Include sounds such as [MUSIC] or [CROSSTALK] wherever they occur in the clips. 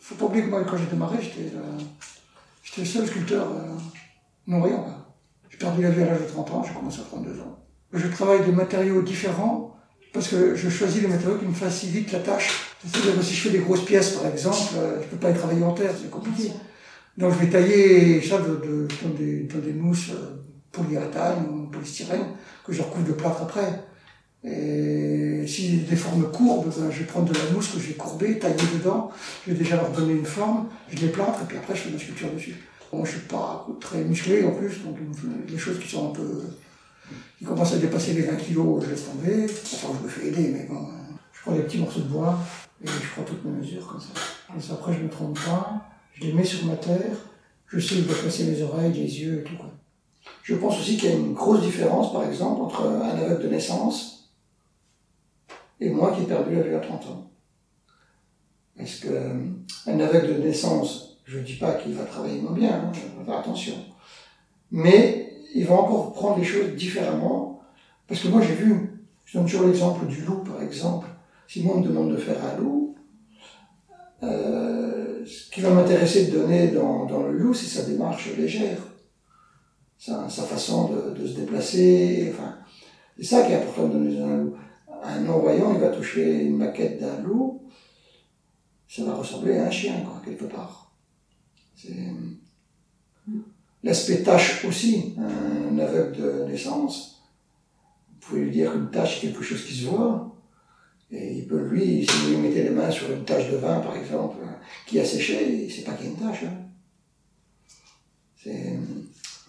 faut pas oublier que moi, quand j'ai démarré, j'étais euh, j'étais le seul sculpteur euh, quoi. J'ai perdu la vue à l'âge de 30 ans, j'ai commencé à 32 ans. Je travaille des matériaux différents parce que je choisis les matériaux qui me facilitent la tâche. C'est-à-dire que si je fais des grosses pièces, par exemple, euh, je peux pas y travailler en terre, c'est compliqué. Donc je vais tailler ça de, de- dans, des, dans des mousses euh, polyuréthane ou polystyrène que je recouvre de plâtre après. Et si j'ai des formes courbes, ben, je vais prendre de la mousse que je vais courber, tailler dedans, je vais déjà leur donner une forme, je les plâtre et puis après je fais ma sculpture dessus. Bon, je suis pas très musclé en plus, donc les choses qui sont un peu qui commencent à dépasser les 20 kilos, je laisse tomber. Enfin, je me fais aider, mais bon, je prends des petits morceaux de bois et je prends toutes mes mesures comme ça. Ça, après, je me trompe pas, je les mets sur ma terre, je sais où je dois placer mes oreilles, les yeux et tout. Quoi. Je pense aussi qu'il y a une grosse différence, par exemple, entre un aveugle de naissance et moi qui ai perdu la vue à 30 ans. Parce que un aveugle de naissance, je ne dis pas qu'il va travailler moins bien, hein, je vais faire attention. Mais il va encore prendre les choses différemment. Parce que moi, j'ai vu, je donne toujours l'exemple du loup, par exemple. Si moi, on me demande de faire un loup, euh, ce qui va m'intéresser de donner dans, dans le loup, c'est sa démarche légère. Sa, sa façon de, de se déplacer. Enfin, c'est ça qui est important de donner dans un loup. Un non-voyant, il va toucher une maquette d'un loup, ça va ressembler à un chien, quoi, quelque part. C'est l'aspect tâche aussi. Un aveugle de naissance, vous pouvez lui dire qu'une tâche est quelque chose qui se voit. Et il peut, lui, si vous lui mettez les mains sur une tache de vin, par exemple, qui a séché, c'est pas qu'il y a une tâche. Hein. C'est-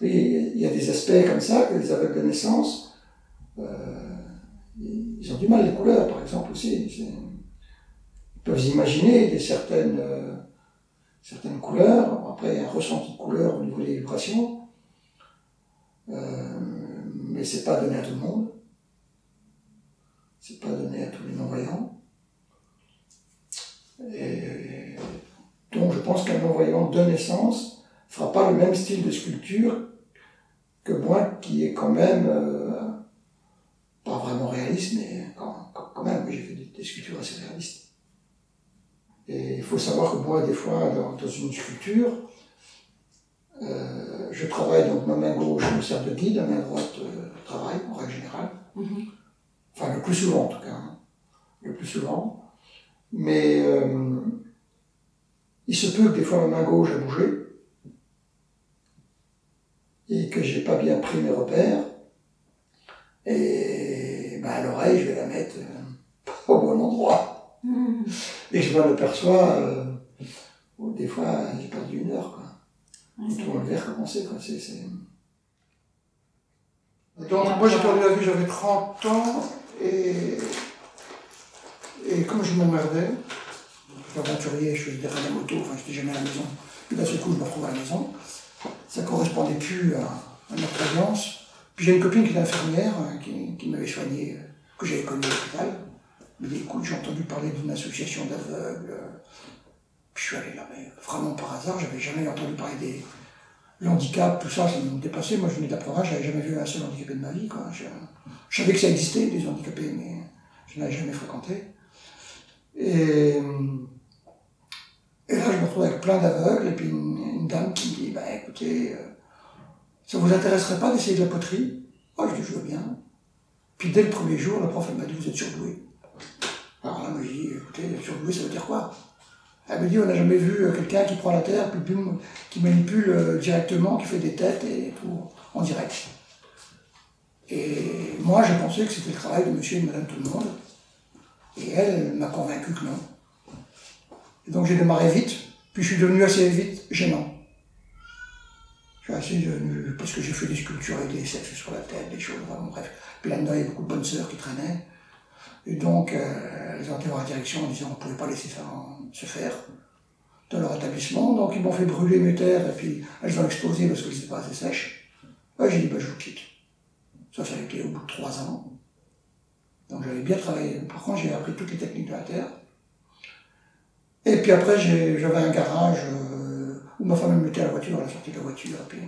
Oui, il y a des aspects comme ça que les aveugles de naissance, euh, ils ont du mal les couleurs, par exemple, aussi. Ils peuvent imaginer des certaines, euh, certaines couleurs. Après, un ressenti de couleur au niveau des vibrations. Euh, mais c'est pas donné à tout le monde. C'est pas donné à tous les non-voyants. Donc, je pense qu'un non-voyant de naissance fera pas le même style de sculpture que moi, qui est quand même euh, pas vraiment réaliste, mais quand, même, j'ai fait des, des sculptures assez réalistes. Et il faut savoir que moi, des fois, dans, dans une sculpture, euh, je travaille, donc ma main gauche me sert de guide, ma main droite euh, travaille, en règle générale. Enfin, le plus souvent, en tout cas. hein. Le plus souvent. Mais euh, il se peut que des fois ma main gauche a bougé et que j'ai pas bien pris mes repères. Et ben, à l'oreille, je vais la mettre euh, [LAUGHS] pas au bon endroit. Et je m'en aperçois, euh, bon, des fois, j'ai perdu une heure. Quoi. Et tout enlever, recommencer. Quoi. C'est, c'est... Donc, moi, j'ai perdu la vue, j'avais 30 ans, et, et comme je m'emmerdais, aventurier, je faisais derrière la moto, enfin, j'étais jamais à la maison. Puis d'un seul coup, je me retrouve à la maison. Ça correspondait plus à, à ma croyance. Puis j'ai une copine qui est infirmière, hein, qui, m'avait soigné, euh, que j'avais connue à l'hôpital. Elle m'a dit, écoute, j'ai entendu parler d'une association d'aveugles. Puis je suis allé là, mais vraiment par hasard, j'avais jamais entendu parler des l'handicap, tout ça, ça me dépassait. Moi, je venais de la province, j'avais jamais vu un seul handicapé de ma vie. Quoi. Je, savais que ça existait, des handicapés, mais je n'avais jamais fréquenté. Et, là, je me retrouve avec plein d'aveugles, et puis une, dame qui me dit, bah écoutez, euh, ça vous intéresserait pas d'essayer de la poterie? Oh, je dis, je veux bien. Puis dès le premier jour, la prof, elle m'a dit, vous êtes surdoué. Alors là, moi, je dis, écoutez, surdoué, ça veut dire quoi? Elle me dit, on n'a jamais vu euh, quelqu'un qui prend la terre, puis qui manipule euh, directement, qui fait des têtes et en direct. Et moi, j'ai pensé que c'était le travail de monsieur et de madame tout le monde. Et elle m'a convaincu que non. Et donc j'ai démarré vite, puis je suis devenu assez vite gênant. Assez devenu, parce que j'ai fait des sculptures avec des sexes sur la tête, des choses, vraiment, bref. Puis là-dedans, beaucoup de bonnes sœurs qui traînaient. Et donc, euh, elles ont été voir la direction en disant qu'on ne pouvait pas laisser ça se faire dans leur établissement. Donc, ils m'ont fait brûler mes terres, et puis elles ont explosé parce qu'elles n'étaient pas assez sèches. J'ai dit, bah, je vous quitte. Ça, ça a été au bout de trois ans. Donc, j'avais bien travaillé. Par contre, j'ai appris toutes les techniques de la terre. Et puis après, j'avais un garage euh, ma femme me mettait la voiture, la sortie de la voiture. Puis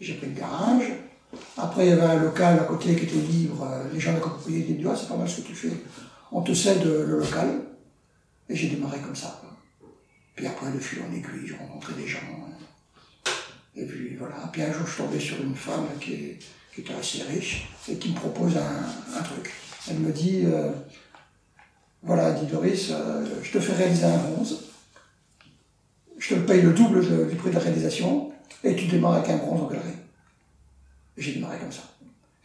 j'ai pris le garage. Après, il y avait un local à côté qui était libre. Euh, Les gens de la copropriété disaient, ah, c'est pas mal ce que tu fais. On te cède le local. Et j'ai démarré comme ça. Puis après, de fil en aiguille, je rencontrais des gens. Et puis voilà. Puis un jour, je suis tombé sur une femme qui, était assez riche et qui me propose un, truc. Elle me dit euh, Voilà, dit Doris, euh, je te fais réaliser un bronze. Je te paye le double du prix de la réalisation et tu démarres avec un bronze en galerie. J'ai démarré comme ça.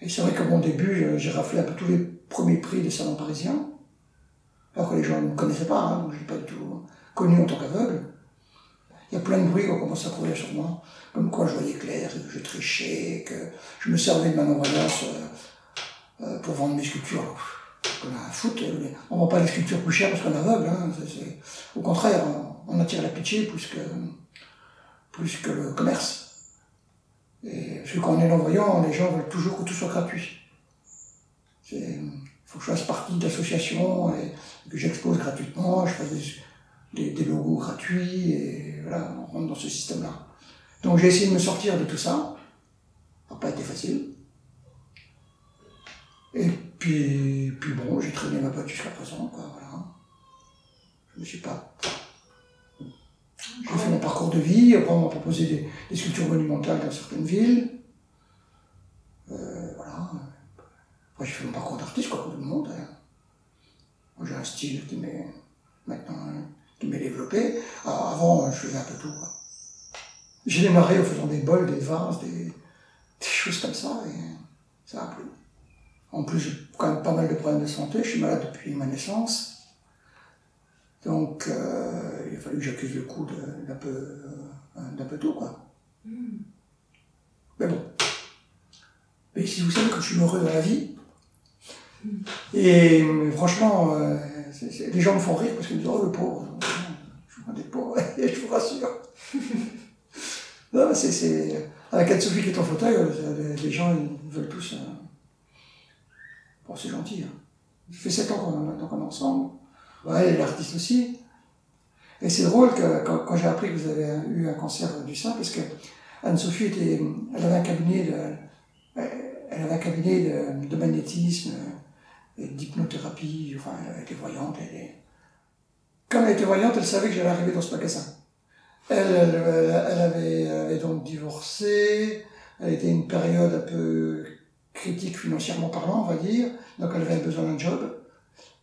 Et c'est vrai qu'à mon début, j'ai raflé un peu tous les premiers prix des salons parisiens. Alors que les gens ne me connaissaient pas, hein, je n'ai pas du tout connu en tant qu'aveugle. Il y a plein de bruits qui ont commencé à courir sur moi, comme quoi je voyais clair, que je trichais, que je me servais de ma non euh, euh, pour vendre mes sculptures. On a un foot, on ne vend pas les sculptures plus chères parce qu'on est aveugle. Hein, Au contraire, on, attire la pitié plus que, plus que le commerce. Et, parce que quand on est non-voyant, les gens veulent toujours que tout soit gratuit. Il faut que je fasse partie d'associations et que j'expose gratuitement, je fasse des, des, logos gratuits, et voilà, on rentre dans ce système-là. Donc j'ai essayé de me sortir de tout ça. Ça n'a pas été facile. Et puis, puis bon, j'ai traîné ma boîte jusqu'à présent, voilà. Je ne me suis pas. J'ai fait mon parcours de vie, après on m'a proposé des, sculptures monumentales dans certaines villes. Euh, voilà. Après j'ai fait mon parcours d'artiste, quoi, comme tout le monde. Hein. J'ai un style qui m'est maintenant qui m'est développé. avant, je faisais un peu tout. J'ai démarré en faisant des bols, des vases, des, choses comme ça, et ça a plu. En plus, j'ai quand même pas mal de problèmes de santé. Je suis malade depuis ma naissance. Donc, euh, il a fallu que j'accuse le coup d'un peu, euh, d'un peu tout, quoi. Hmm. Mais bon. Mais si vous savez que je suis heureux dans la vie, hmm. et franchement, euh, les gens me font rire parce qu'ils me disent Oh, le pauvre, je vous des pauvres, [LAUGHS] je vous rassure. [LAUGHS] non, c'est. Avec Anne-Sophie qui est en fauteuil, les, gens ils veulent tous. Bon, c'est gentil. Hein. Ça fait 7 ans qu'on est ensemble. Ouais, elle est artiste aussi. Et c'est drôle que quand, j'ai appris que vous avez eu un cancer du sein, parce que Anne-Sophie était, elle avait un cabinet de, elle avait un cabinet de, magnétisme, d'hypnothérapie, enfin, elle était voyante. Elle Comme elle était voyante, elle savait que j'allais arriver dans ce magasin. Elle, elle, avait, donc divorcé, elle était une période un peu critique financièrement parlant, on va dire, donc elle avait besoin d'un job.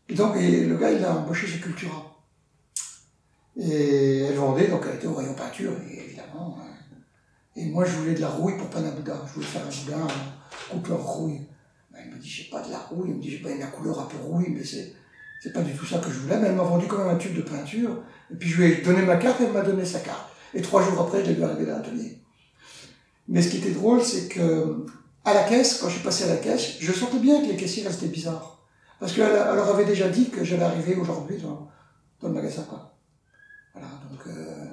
Et donc, le gars, il a embauché chez Cultura. Et elle vendait, donc elle était au rayon peinture, évidemment. Hein. Et moi, je voulais de la rouille pour Panabuda. Je voulais faire un boudin couleur rouille. Ben, il me dit, j'ai pas de la rouille. Il me dit, j'ai pas la couleur un peu rouille, mais c'est, c'est pas du tout ça que je voulais. Mais elle m'a vendu quand même un tube de peinture. Et puis, je lui ai donné ma carte et elle m'a donné sa carte. Et trois jours après, je l'ai vu arriver dans l'atelier. Mais ce qui était drôle, c'est que, à la caisse, quand je suis passé à la caisse, je sentais bien que les caissiers restaient bizarres. Parce qu'elle leur avait déjà dit que j'allais arriver aujourd'hui dans, le magasin. Quoi. Voilà, donc euh,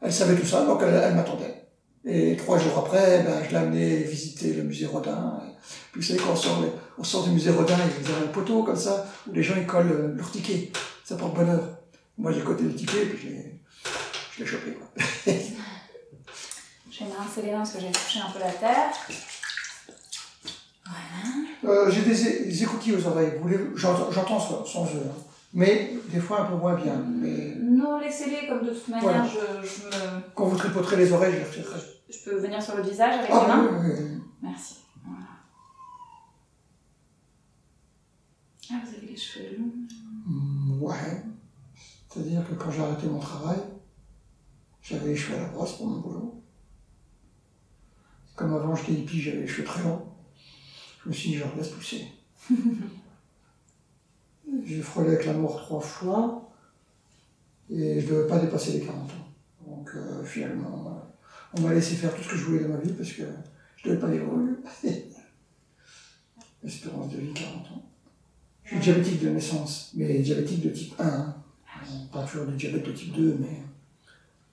elle savait tout ça, donc elle, m'attendait. Et trois jours après, ben, je l'ai amené visiter le musée Rodin. puis vous savez, quand on sort, on sort du musée Rodin, il y a un poteau comme ça, où les gens ils collent euh, leur ticket. Ça porte bonheur. Moi j'ai coté le ticket, puis je l'ai chopé. Quoi. [LAUGHS] je vais me rincer les mains parce que j'ai touché un peu la terre. Euh, j'ai des, écoutilles aux oreilles. J'entends sans, sans eux. Hein. Mais des fois un peu moins bien. Mais... Non, laissez-les comme de toute manière. Je, je me... Quand vous tripoterez les oreilles, je les retirerai. Je peux venir sur le visage avec ah, les mains oui, oui, Merci. Voilà. Ah, vous avez les cheveux longs mm, Ouais. C'est-à-dire que quand j'ai arrêté mon travail, j'avais les cheveux à la brosse pour mon boulot. Comme avant j'étais hippie, j'avais les cheveux très longs. Je me suis dit, je laisse pousser. [LAUGHS] J'ai frôlé avec la mort trois fois et je ne devais pas dépasser les 40 ans. Donc euh, finalement, on m'a laissé faire tout ce que je voulais dans ma vie parce que je ne devais pas évoluer. [LAUGHS] Espérance de vie, 40 ans. Je suis diabétique de naissance, mais diabétique de type 1. Hein. Pas toujours de diabète de type 2, mais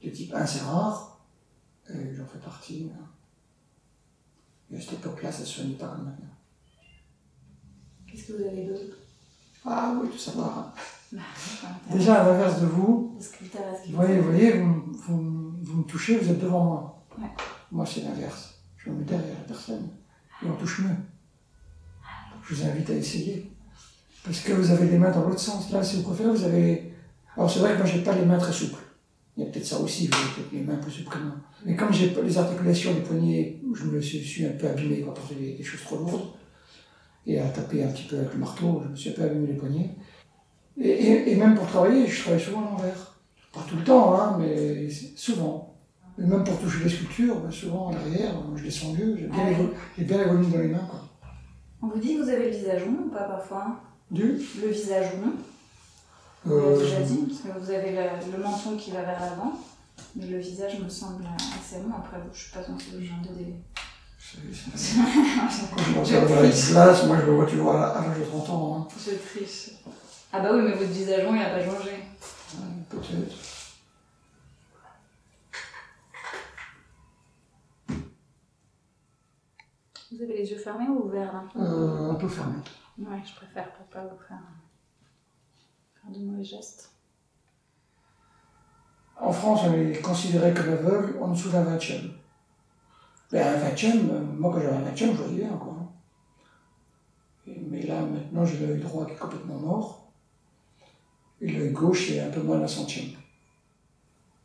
de type 1 c'est rare. Et j'en fais partie. Hein. Et à cette époque-là, ça se soignait comme maintenant. Qu'est-ce que vous avez d'autre? Ah oui, tout savoir. Bah, [LAUGHS] Déjà, à l'inverse de vous, vous voyez, vous, voyez vous, vous, me touchez, vous êtes devant moi. Moi, c'est l'inverse. Je me mets derrière la personne et on touche mieux. Je vous invite à essayer. Parce que vous avez les mains dans l'autre sens. Là, si vous préférez, vous avez. Alors, c'est vrai que moi, j'ai pas les mains très souples. Il y a peut-être ça aussi, j'avais peut-être mes mains plus que moi. Mais comme j'ai les articulations des poignets, je me suis un peu abîmé quand on fait des, choses trop lourdes, et à taper un petit peu avec le marteau, je me suis un peu abîmé les poignets. Et, et, même pour travailler, je travaille souvent à l'envers. Pas tout le temps, hein, mais souvent. Et même pour toucher les sculptures, ben, souvent à l'arrière, je descends mieux, j'ai bien, ah bien, les volumes dans les mains. Quoi. On vous dit que vous avez le visage rond ou pas parfois? Du? Le visage rond. Vous l'avez déjà dit, parce que vous avez le, menton qui va vers l'avant, mais le visage me semble assez rond. Après, je ne suis pas dans ce genre de délai. Quand je dans la glace, moi je le vois toujours à l'âge de 30 ans. Hein. Je triche. Ah bah oui, mais votre visage il n'a pas changé. Peut-être. Vous avez les yeux fermés ou ouverts là? Euh, Un peu fermés. Ouais, je préfère pour pas vous faire de mauvais gestes En France, on est considéré comme aveugle en dessous d'un vingtième. Mais un vingtième, euh, moi quand j'avais un vingtième, je voyais bien, quoi. mais là, maintenant, j'ai l'œil droit qui est complètement mort. Et l'œil gauche, c'est un peu moins d'un centième.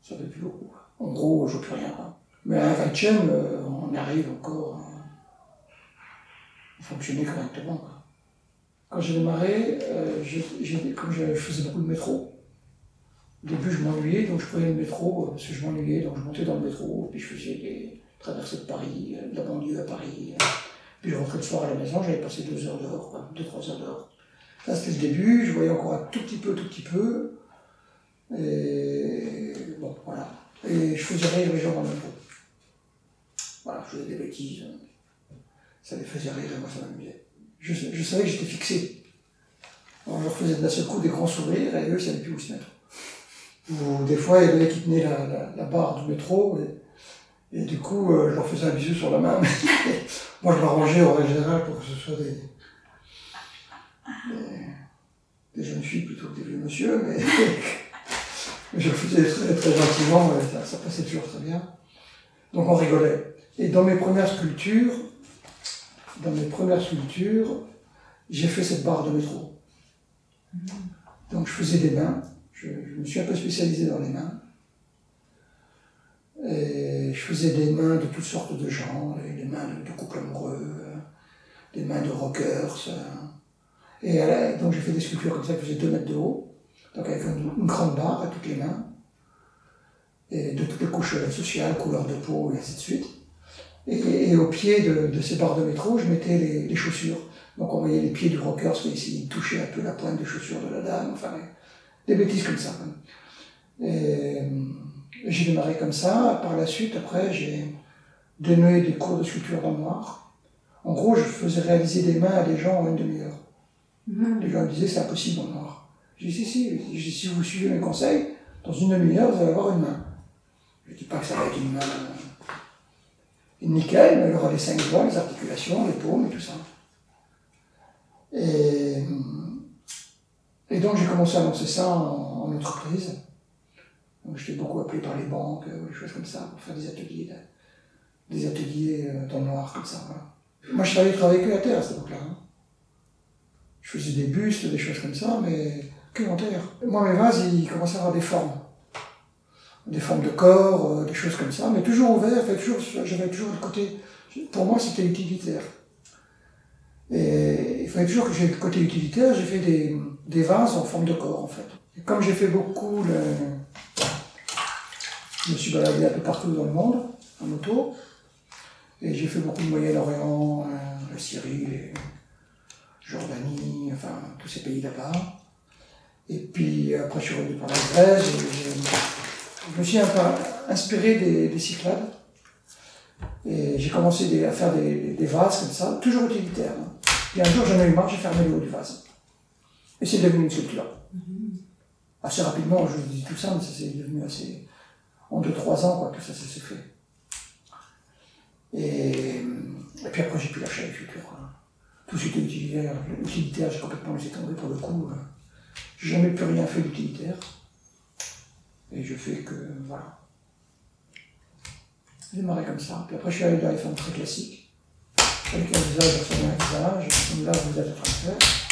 Ça fait plus beaucoup. En gros, je ne plus rien. Mais à un vingtième, euh, on arrive encore à fonctionner correctement. Quand j'ai démarré, euh, comme je faisais beaucoup de métro, au début je m'ennuyais, donc je prenais le métro, euh, parce que je m'ennuyais, donc je montais dans le métro, puis je faisais des traversées de Paris, euh, de la banlieue à Paris. Puis je rentrais le soir à la maison, j'avais passé deux heures dehors, deux, trois heures dehors. Ça c'était le début, je voyais encore un tout petit peu, tout petit peu. Et bon, voilà. Et je faisais rire les gens dans le métro. Voilà, je faisais des bêtises. Ça les faisait rire et moi ça m'amusait je, savais que j'étais fixé. Alors je leur faisais d'un seul coup des grands sourires et eux, ils savaient plus où se mettre. Ou des fois, il y avait qui tenaient la, barre du métro du coup, euh, je leur faisais un bisou sur la main. [LAUGHS] Moi, je m'arrangeais au général pour que ce soit des, des, jeunes filles plutôt que des vieux monsieur, mais, [LAUGHS] je le faisais très, très gentiment, ça, ça passait toujours très bien. Donc on rigolait. Et dans mes premières sculptures, dans mes premières sculptures, j'ai fait cette barre de métro. Donc je faisais des mains, je, me suis un peu spécialisé dans les mains. Et je faisais des mains de toutes sortes de gens, des mains de, couples amoureux, des mains de rockers. Et donc j'ai fait des sculptures comme ça qui faisaient 2 mètres de haut, donc avec une, grande barre à toutes les mains, et de toutes les couches sociales, couleur de peau et ainsi de suite. Et, au pied de, ces barres de métro, je mettais les, chaussures. Donc on voyait les pieds du rocker, parce qu'il touchait un peu la pointe des chaussures de la dame, enfin des bêtises comme ça. Et, j'ai démarré comme ça. Par la suite, après, j'ai donné des cours de sculpture dans le noir. En gros, je faisais réaliser des mains à des gens en une demi-heure. Mhm. Les gens me disaient c'est impossible en noir. J'ai dit si, si, si vous suivez mes conseils, dans une demi-heure, vous allez avoir une main. Je ne dis pas que ça va être une main nickel, mais elle aura les cinq doigts, les articulations, les paumes et tout ça. Et, et donc j'ai commencé à lancer ça en, entreprise. J'étais beaucoup appelé par les banques, euh, des choses comme ça, pour faire des ateliers, des ateliers euh, dans le noir comme ça. Moi je savais travailler que la terre à cette époque-là. Hein. Je faisais des bustes, des choses comme ça, mais que en terre. Moi mes vases, ils commençaient à avoir des formes des formes de corps, euh, des choses comme ça, mais toujours ouvert, toujours, j'avais toujours le côté, pour moi c'était utilitaire. Et il fallait toujours que j'ai le côté utilitaire, j'ai fait des, des, vases en forme de corps en fait. Et comme j'ai fait beaucoup, je me suis baladé un peu partout dans le monde, en moto, et j'ai fait beaucoup de Moyen-Orient, euh, la Syrie, Jordanie, enfin tous ces pays là-bas. Et puis après je suis revenu par la Grèce, je me suis inspiré des, Cyclades. Et j'ai commencé à faire des, vases comme ça, toujours utilitaires. Hein. Et un jour, j'en ai eu marre, j'ai fermé le haut du vase. Et c'est devenu une sculpture. Assez rapidement, je vous dis tout ça, mais ça s'est devenu assez. En 2-3 ans, quoi, que ça s'est fait. Et, puis après, j'ai pu lâcher la sculpture. Tout ce qui était utilitaire, utilitaire j'ai complètement laissé tomber pour le coup. Euh, j'ai jamais plus rien fait d'utilitaire. Et je fais que, voilà. J'ai démarré comme ça. Puis après, je suis allé dans les formes très classiques. Avec un visage un visage, comme là, vous êtes en train de faire.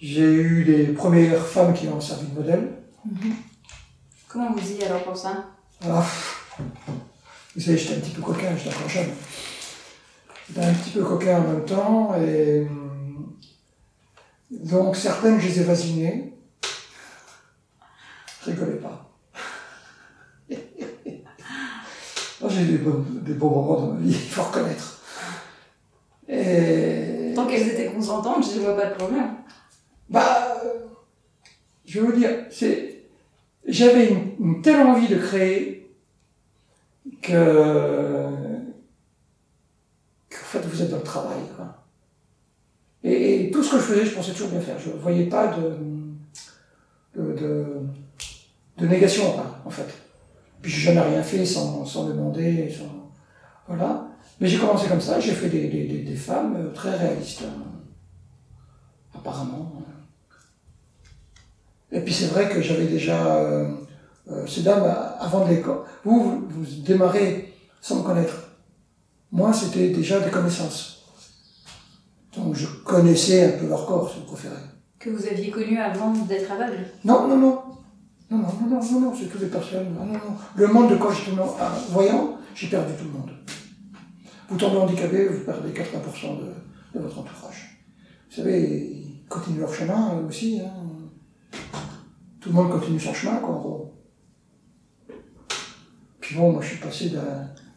J'ai eu les premières femmes qui ont servi de modèle. Mhm. Comment vous y alors pour ça ah, Vous savez, j'étais un petit peu coquin, j'étais encore jeune. J'étais un petit peu coquin en même temps, et donc certaines, je les ai vasinées. Rigolez pas. [LAUGHS] J'ai eu des bons, des bons moments dans ma vie, il faut reconnaître. Et... Tant qu'elles étaient consentantes, je ne vois pas de problème. Bah, je vais vous dire, c'est, j'avais une, telle envie de créer que, fait vous êtes dans le travail. Et, tout ce que je faisais, je pensais toujours bien faire. Je ne voyais pas de, de, négation, en fait. Puis j'ai jamais rien fait sans, sans demander, sans, voilà. Mais j'ai commencé comme ça, j'ai fait des, des, femmes très réalistes, hein. apparemment. Et puis c'est vrai que j'avais déjà euh, euh, ces dames avant de l'école. Vous, vous, vous démarrez sans me connaître. Moi, c'était déjà des connaissances. Donc je connaissais un peu leur corps, si vous préférez. Que vous aviez connu avant d'être aveugle? Non, non, non. Non, non, non, non, non, c'est toutes les personnes. Non, non, non. Le monde de quand j'étais voyant, j'ai perdu tout le monde. Vous tombez handicapé, vous perdez 80% de, de, votre entourage. Vous savez, ils continuent leur chemin aussi. Hein. Tout le monde continue son chemin, quoi, en gros. Puis bon, moi je suis passé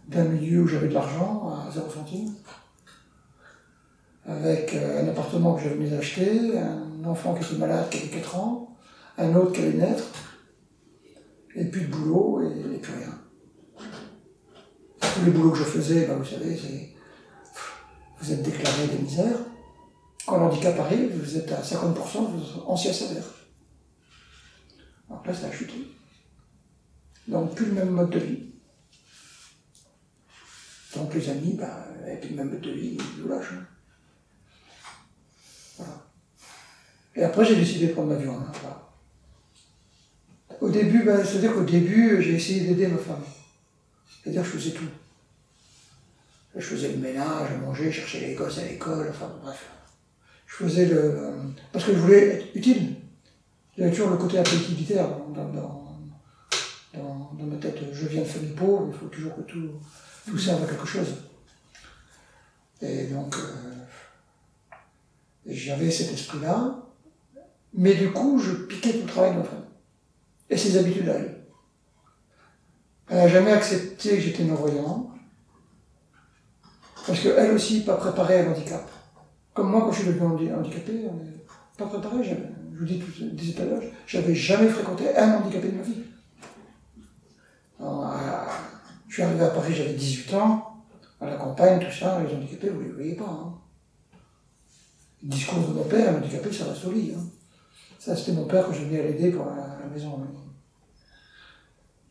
d'un milieu où j'avais de l'argent à 0 centimes, avec euh, un appartement que j'avais mis à acheter, un enfant qui était malade qui avait 4 ans, un autre qui allait naître, et puis de boulot et, plus rien. Tous les boulots que je faisais, ben, vous savez. Vous êtes déclaré des misères. Quand l'handicap arrive, vous êtes à 50% de ancien salaire. Alors là, ça a chuté. Donc, plus le même mode de vie. Donc, les amis, ben, et puis le même mode de vie, ils nous lâchent. Hein. Voilà. Et après, j'ai décidé de prendre l'avion. Hein, voilà. Au début, ben, c'est-à-dire qu'au début, j'ai essayé d'aider ma femme. C'est-à-dire que je faisais tout. Je faisais le ménage, je mangeais, je cherchais les gosses à l'école, enfin bref. Je faisais le. Parce que je voulais être utile. Il y avait toujours le côté un peu utilitaire dans, dans, dans, ma tête. Je viens de famille pauvre, il faut toujours que tout, tout serve à quelque chose. Et donc, euh, j'avais cet esprit-là. Mais du coup, je piquais tout le travail de ma femme et ses habitudes à elle. Elle n'a jamais accepté que j'étais non-voyant, parce qu'elle aussi pas préparée à l'handicap. Comme moi, quand je suis devenu handicapé, on n'est pas préparé. Je vous dis tout des étalages, j'avais jamais fréquenté un handicapé de ma vie. je suis arrivé à Paris, j'avais 18 ans, à la campagne, tout ça, les handicapés, vous ne les voyez pas. Hein. Le discours de mon père, un handicapé, ça reste au lit. Hein. Ça, c'était mon père que je venais à l'aider pour la, maison.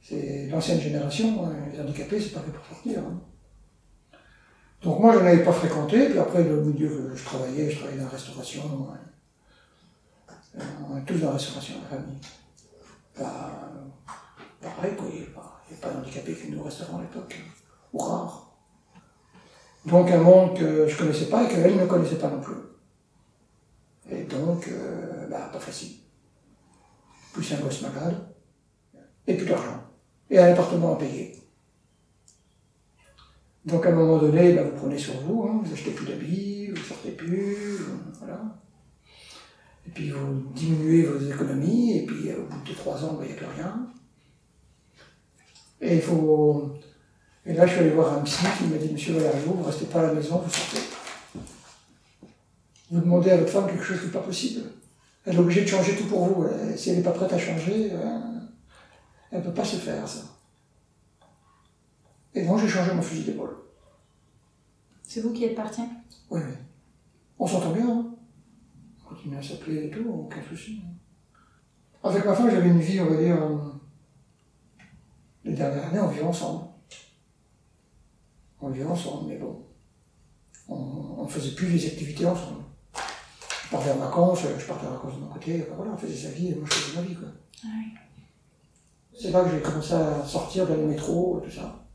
C'est l'ancienne génération, hein, les handicapés, c'est pas fait pour sortir. Hein. Donc moi, je n'avais pas fréquenté, puis après, le milieu que je travaillais, je travaillais dans la restauration. On est tous dans la restauration, la famille. Bah, pareil, il n'y avait pas, pas d'handicapés qui au restaurant à l'époque, ou rare. Donc un monde que je ne connaissais pas et qu'elle ne connaissait pas non plus. Et donc, euh, bah, pas facile. Plus un gosse malade, et plus d'argent. Et un appartement à payer. Donc à un moment donné, bah, vous prenez sur vous, hein, vous achetez plus d'habits, vous sortez plus, voilà. Et puis vous diminuez vos économies, et puis au bout de trois ans, bah, il n'y a plus rien. Et il faut. Et là, je suis allé voir un psy qui m'a dit Monsieur Valerio, vous ne restez pas à la maison, vous sortez vous demandez à votre femme quelque chose qui n'est pas possible. Elle est obligée de changer tout pour vous. si elle n'est pas prête à changer, euh, elle ne peut pas se faire, ça. Et donc j'ai changé mon fusil d'épaule. C'est vous qui êtes parti? Oui, oui. On s'entend bien, hein On continue à s'appeler et tout, aucun souci. Avec ma femme, j'avais une vie, on va dire, euh, les dernières années, on vivait ensemble. On vivait ensemble, mais bon, on ne faisait plus les activités ensemble je partais en vacances, je partais en vacances de mon côté, voilà, on faisait sa vie et moi je faisais ma vie. Quoi. Ah c'est là que j'ai commencé à sortir dans le métro, tout ça,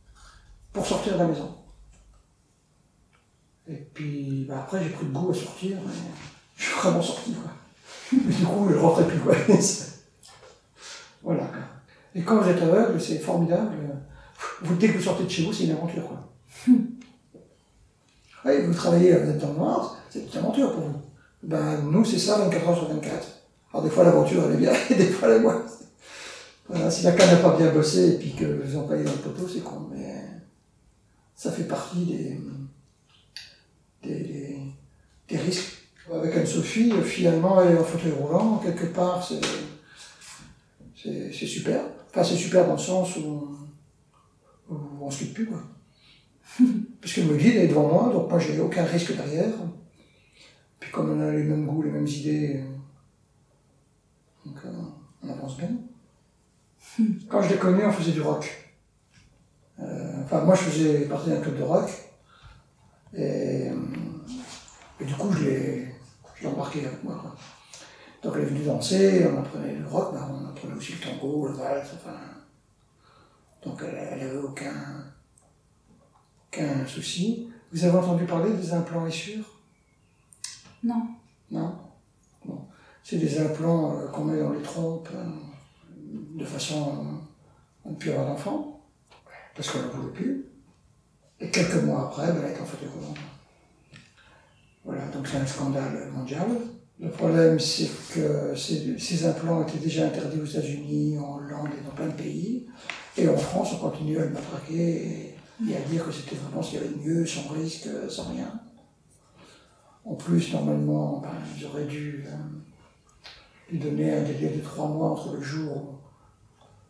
pour sortir de la maison. Et puis bah, après j'ai pris le goût à sortir, je suis vraiment sorti. Quoi. du coup, je rentrais plus. Quoi. [LAUGHS] voilà. Et quand vous êtes aveugle, c'est formidable. Vous, dès que vous sortez de chez vous, c'est une aventure. Quoi. [LAUGHS] oui, vous travaillez, vous êtes dans le noir, c'est une aventure pour vous. Ben, nous, c'est ça 24 heures sur 24. Alors des fois, l'aventure, elle est bien, [LAUGHS] et des fois, elle est moins. Voilà, si la canne n'a pas bien bossé et puis que vous employez dans le poteau, c'est con. Mais ça fait partie des, des, des, risques. Avec Anne-Sophie, finalement, elle est en fauteuil roulant. Quelque part, c'est, super. Enfin, c'est super dans le sens où, on ne se quitte plus, quoi. [LAUGHS] Parce que me guide est devant moi, donc moi, j'ai aucun risque derrière. Puis comme on a les mêmes goûts, les mêmes idées, donc euh, on avance bien. [LAUGHS] Quand je l'ai connu, on faisait du rock. Euh, enfin, moi, je faisais partie d'un club de rock. Et, du coup, je l'ai, embarqué avec moi. Donc, elle est venue danser, on apprenait le rock, mais on apprenait aussi le tango, le valse, enfin. Donc, elle n'avait aucun, aucun souci. Vous avez entendu parler des implants sûrs Non. Non? Bon. C'est des implants euh, qu'on met dans les trompes. Euh, de façon à ne plus avoir d'enfant, parce qu'on ne voulait plus. Et quelques mois après, ben, elle est en fauteuil roulant. Voilà, donc c'est un scandale mondial. Le problème, c'est que ces, implants étaient déjà interdits aux États-Unis, en Hollande et dans plein de pays. Et en France, on continue à le matraquer et, à dire que c'était vraiment ce qu'il y avait de mieux, sans risque, sans rien. En plus, normalement, ben, j'aurais dû euh, lui donner un délai de trois mois entre le jour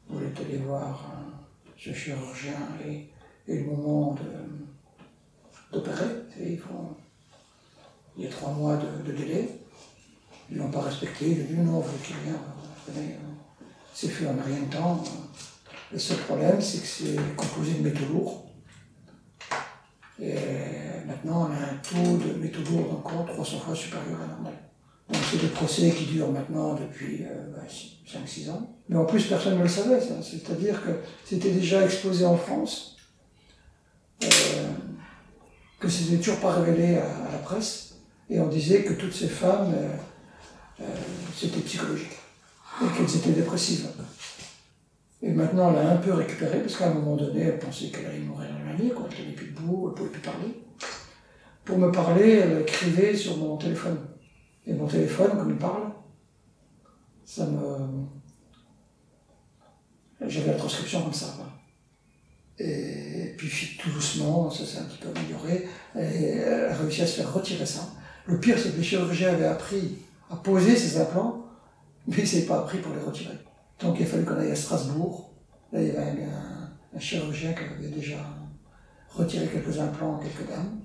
vous êtes allé voir ce chirurgien et, le moment d'opérer. Il, il y a trois mois de, délai. Ils ne l'ont pas respecté. Ont dit non, vous qu'il. C'est fait en rien de temps. Le seul problème, c'est que c'est composé de métaux lourds. Et maintenant, on a un taux de métaux lourds encore 300 fois supérieur à normal. Donc c'est des procès qui durent maintenant depuis 5-6 euh, ans. Mais en plus, personne ne le savait. C'est-à-dire que c'était déjà exposé en France, euh, que c'était toujours pas révélé à, la presse, et on disait que toutes ces femmes, euh, euh, c'était psychologique, et qu'elles étaient dépressives. Et maintenant, elle a un peu récupéré, parce qu'à un moment donné, elle pensait qu'elle allait mourir dans la nuit, quoi. Elle n'avait plus debout, elle ne pouvait plus parler. Pour me parler, elle écrivait sur mon téléphone. Et mon téléphone, comme il parle, ça me. J'avais la transcription comme ça. Et puis tout doucement, ça s'est un petit peu amélioré, et elle a réussi à se faire retirer ça. Le pire, c'est que les chirurgiens avaient appris à poser ces implants, mais ils n'avaient pas appris pour les retirer. Donc il a fallu qu'on aille à Strasbourg. Là, il y avait un, chirurgien qui avait déjà retiré quelques implants à quelques dames.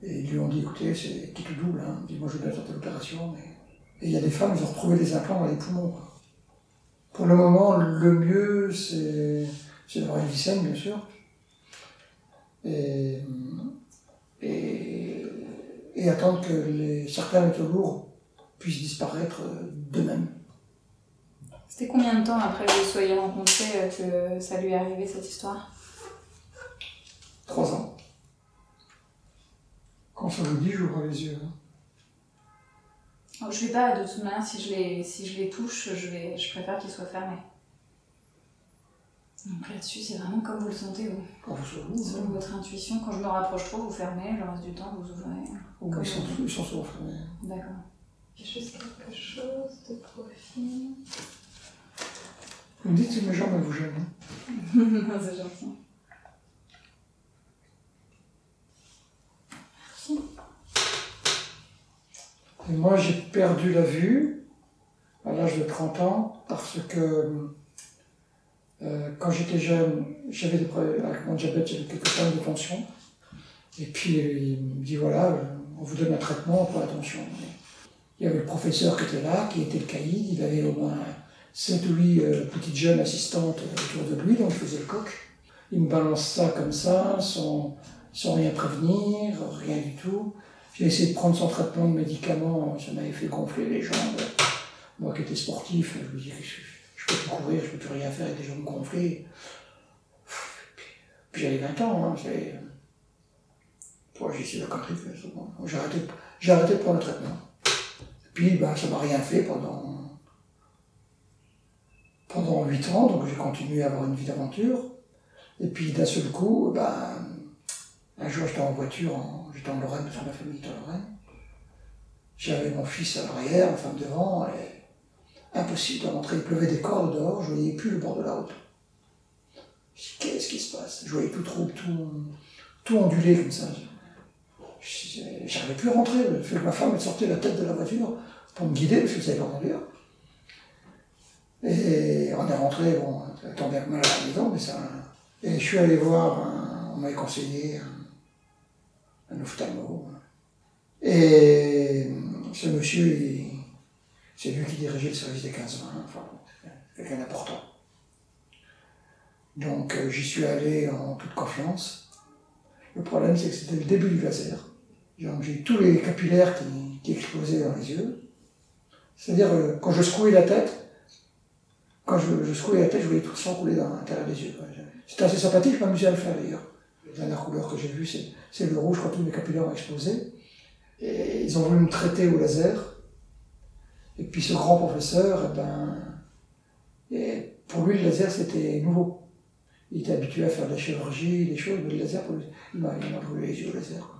Et ils lui ont dit, écoutez, c'est tout double, hein. dit, moi je vais bien tenter l'opération, mais... Et il y a des femmes, ils ont retrouvé des implants dans les poumons. Pour le moment, le mieux, c'est, c'est d'avoir une vie bien sûr. Et, et, et attendre que les, certains métaux lourds puissent disparaître d'eux-mêmes. C'était combien de temps après que vous soyez rencontrés que ça lui est arrivé cette histoire? Trois ans. Quand ça vous dit, j'ouvre les yeux. Hein. Oh, je vais pas, de toute manière, si je les, si je les touche, je, vais, je préfère qu'ils soient fermés. Donc là-dessus, c'est vraiment comme vous le sentez, vous. Quand vous Selon votre intuition, quand je me rapproche trop, vous fermez, le reste du temps, vous ouvrez. Oh, ils, sont, ils sont souvent fermés. D'accord. Juste quelque chose de profil. Vous me dites si mes jambes vous gênent. Hein. [LAUGHS] c'est gentil. Et moi, j'ai perdu la vue à l'âge de 30 ans parce que euh, quand j'étais jeune, j'avais des problèmes avec mon diabète, j'avais quelques problèmes de tension. Et puis il me dit voilà, on vous donne un traitement pour la tension. Il y avait le professeur qui était là, qui était le caïd, il avait au moins 7 ou 8 euh, petites jeunes assistantes autour de lui, donc il faisait le coq. Il me balance ça comme ça, sans, sans rien prévenir, rien du tout. J'ai essayé de prendre son traitement de médicaments, ça m'avait fait gonfler les jambes. Moi qui étais sportif, je me disais, je, peux plus courir, je peux plus rien faire avec des jambes gonflées. Puis, j'avais 20 ans, hein, j'ai essayé de connerie, arrêté, j'ai arrêté de prendre le traitement. Puis ben, ça m'a rien fait pendant pendant 8 ans, donc j'ai continué à avoir une vie d'aventure. Et puis d'un seul coup, ben, un jour j'étais en voiture, j'étais en Lorraine, parce que ma famille était en Lorraine. J'avais mon fils à l'arrière, ma femme devant, et impossible de rentrer. Il pleuvait des cordes dehors, je voyais plus le bord de la route. Je qu'est-ce qui se passe? Je voyais tout trouble, tout, tout ondulé comme ça. J'arrivais plus à rentrer. Ma femme sortait la tête de la voiture pour me guider, parce que ça pas conduire. Et on est rentré, bon, bien que mal à la maison, mais ça. Et je suis allé voir, on m'avait conseillé un, un ophtalmo. Et ce monsieur, c'est lui qui dirigeait le service des 15-20, enfin, quelqu'un d'important. Donc euh, j'y suis allé en toute confiance. Le problème, c'est que c'était le début du laser. J'ai tous les capillaires qui, qui explosaient dans les yeux. C'est-à-dire, euh, quand je secouais la tête, quand je, je secouais la tête, je voyais tout le sang couler dans l'intérieur des yeux. C'était assez sympathique, je m'amusais à le faire d'ailleurs. La dernière couleur que j'ai vue, c'est le rouge quand tous mes capillaires ont explosé. Et ils ont voulu me traiter au laser. Et puis ce grand professeur, eh ben, pour lui, le laser, c'était nouveau. Il était habitué à faire de la chirurgie, des choses, mais le laser, pour lui, il m'a brûlé les yeux au laser.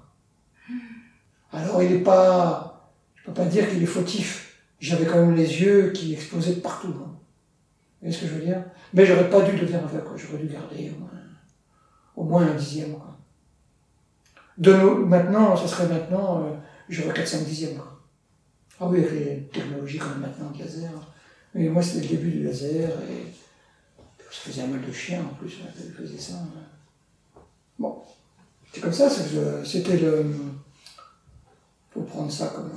Alors il n'est pas, je peux pas dire qu'il est fautif. J'avais quand même les yeux qui explosaient de partout. Vous voyez ce que je veux dire? Mais j'aurais pas dû devenir aveugle, j'aurais dû garder au moins, un dixième. De maintenant, ça serait maintenant, euh, j'aurais 4-5 dixièmes. Quoi. Ah oui, avec les technologies comme maintenant laser. Mais moi, c'était le début du laser et ça faisait un mal de chien en plus, je faisais ça. Bon, c'est comme ça, c'était le. faut prendre ça comme.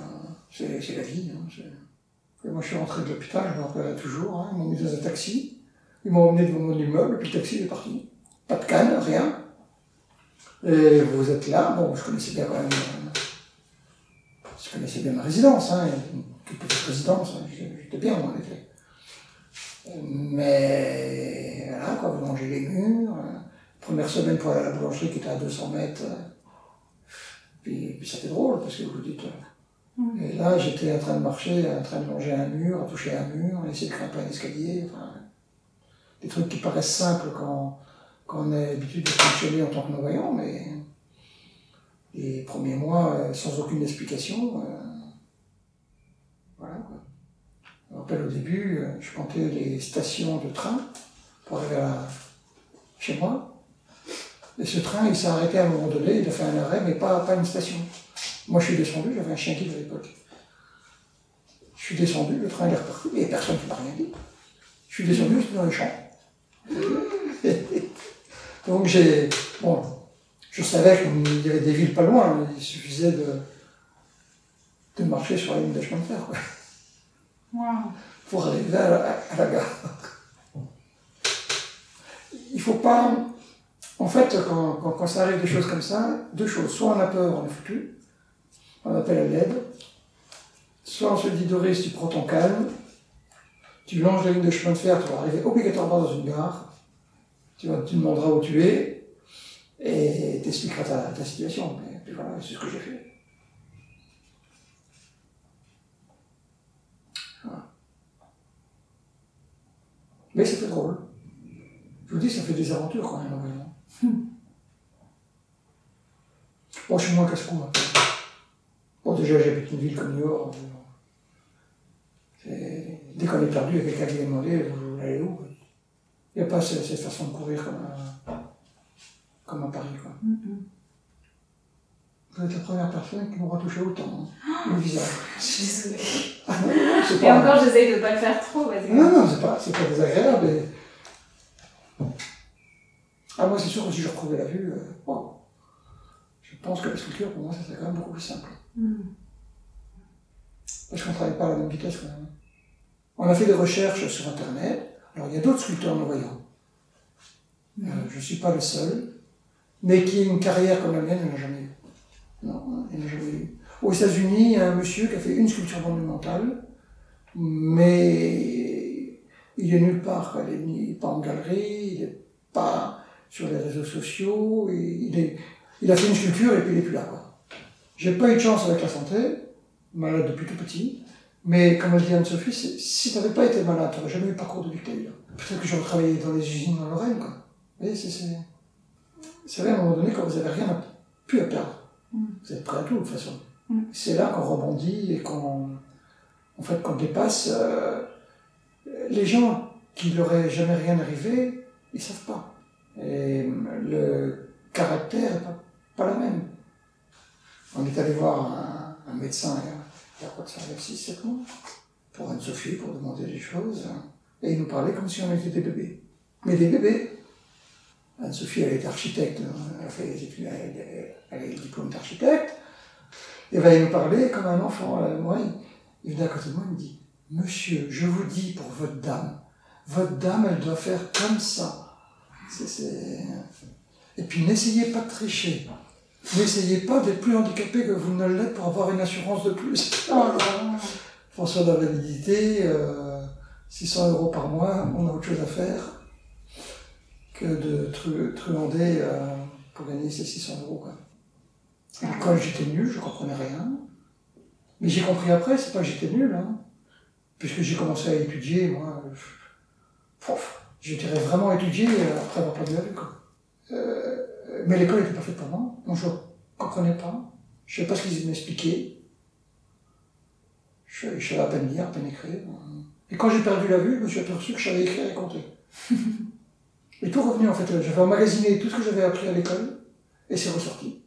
C'est la vie. Hein, moi, je suis rentré de l'hôpital, je me rappelle toujours, hein, ils m'ont mis dans un taxi, ils m'ont emmené devant mon immeuble, puis le taxi est parti. Pas de canne, rien. Et vous êtes là, bon, je connaissais bien quand même. Je connaissais bien ma résidence, hein, une petite résidence, hein, j'étais bien en effet. Mais voilà, quoi, vous mangez les murs. Première semaine pour aller à la boulangerie qui était à 200 mètres. Puis, puis ça fait drôle parce que vous vous dites. Mm. Et là, j'étais en train de marcher, en train de longer un mur, à toucher un mur, essayer de grimper un escalier. Enfin, des trucs qui paraissent simples quand, quand on a l'habitude de fonctionner en tant que non-voyant, mais les premiers mois, euh, sans aucune explication, euh, voilà quoi. Je me rappelle au début, euh, je comptais les stations de train pour arriver à, chez moi. Et ce train, il s'est arrêté à un moment donné, il a fait un arrêt, mais pas, pas une station. Moi, je suis descendu, j'avais un chien guide à l'époque. Je suis descendu, le train est reparti, avait personne qui m'a rien dit. Je suis descendu, j'étais dans les champs. [LAUGHS] Donc j'ai. Bon, je savais qu'il y avait des villes pas loin, il suffisait de, de marcher sur la ligne de chemin de fer. Quoi. Pour arriver à la, à la gare. Il ne faut pas. En fait, quand, quand, quand, ça arrive des choses comme ça, deux choses. Soit on a peur, on est foutu, on appelle à l'aide. Soit on se dit Doris, tu prends ton calme, tu longes la ligne de chemin de fer, tu vas arriver obligatoirement dans une gare, tu, vas, tu demanderas où tu es, et tu expliqueras ta, situation. Et puis voilà, c'est ce que j'ai fait. Mais ça fait drôle. Je vous dis, ça fait des aventures quand même, vraiment. Hmm. Bon, je suis moins casse-cou. Hein. Bon, déjà, j'habite une ville comme New York. Dès qu'on est perdu, il y a quelqu'un qui vient demander vous allez où? Il n'y a pas cette, façon de courir comme à, comme à Paris. Quoi. Vous êtes la première personne qui m'aura touché autant, hein, le visage. Je suis désolée. Ah, non, non, Et encore, j'essaye de ne pas le faire trop. Vas-y. Non, non, c'est pas, pas désagréable. Ah, moi, c'est sûr que si je retrouvais la vue, euh, je pense que la sculpture, pour moi, ça serait quand même beaucoup plus simple. Hmm. Parce qu'on ne travaille pas à la même vitesse quand même. On a fait des recherches sur Internet. Alors il y a d'autres sculpteurs non-voyants. Euh, je ne suis pas le seul. Mais qui ait une carrière comme la mienne, il n'y en a jamais eu. Non, il n'y en a jamais eu. Aux États-Unis, il y a un monsieur qui a fait une sculpture monumentale, mais il est nulle part. Il n'est pas en galerie, il n'est pas sur les réseaux sociaux. Il, a fait une sculpture et puis il n'est plus là. J'ai pas eu de chance avec la santé, malade depuis tout petit. Mais comme elle dit Anne-Sophie, si tu n'avais pas été malade, tu n'aurais jamais eu parcours de Victor. Peut-être que j'aurais travaillé dans les usines en Lorraine, quoi. Vous voyez, c'est vrai, à un moment donné, quand vous n'avez rien pu à perdre, mm. vous êtes prêt à tout, de toute façon. Mm. C'est là qu'on rebondit et qu'on en fait, qu'on dépasse. Euh, les gens qui n'auraient jamais rien arrivé, ils ne savent pas. Et le caractère n'est pas, la même. On est allé voir un, médecin il y a quoi de ça, 6-7 mois, pour Anne-Sophie, pour demander des choses. Et il nous parlait comme si on était des bébés. Mais des bébés. Anne-Sophie, elle est architecte, elle a fait les études, elle, a le diplôme d'architecte. Et ben, il nous parlait comme un enfant. Moi, il vient à côté de moi, il me dit Monsieur, je vous dis pour votre dame, votre dame, elle doit faire comme ça. Et puis n'essayez pas de tricher. N'essayez pas d'être plus handicapé que vous ne l'êtes pour avoir une assurance de plus. Oh François d'invalidité, 600 euh, euros par mois, on a autre chose à faire que de truander euh, pour gagner ces 600 euros. Quand j'étais nul, je comprenais rien. Mais j'ai compris après, c'est pas que j'étais nul, hein, puisque j'ai commencé à étudier, moi. J'étais vraiment étudié après avoir perdu la vue. Euh, mais l'école n'était pas faite pour moi, donc je ne comprenais pas. Je ne savais pas ce qu'ils m'expliquaient. Je, je, savais à peine lire, à peine écrire. Et quand j'ai perdu la vue, je me suis aperçu que je savais écrire et compter. [LAUGHS] et tout revenu en fait. J'avais emmagasiné tout ce que j'avais appris à l'école, et c'est ressorti.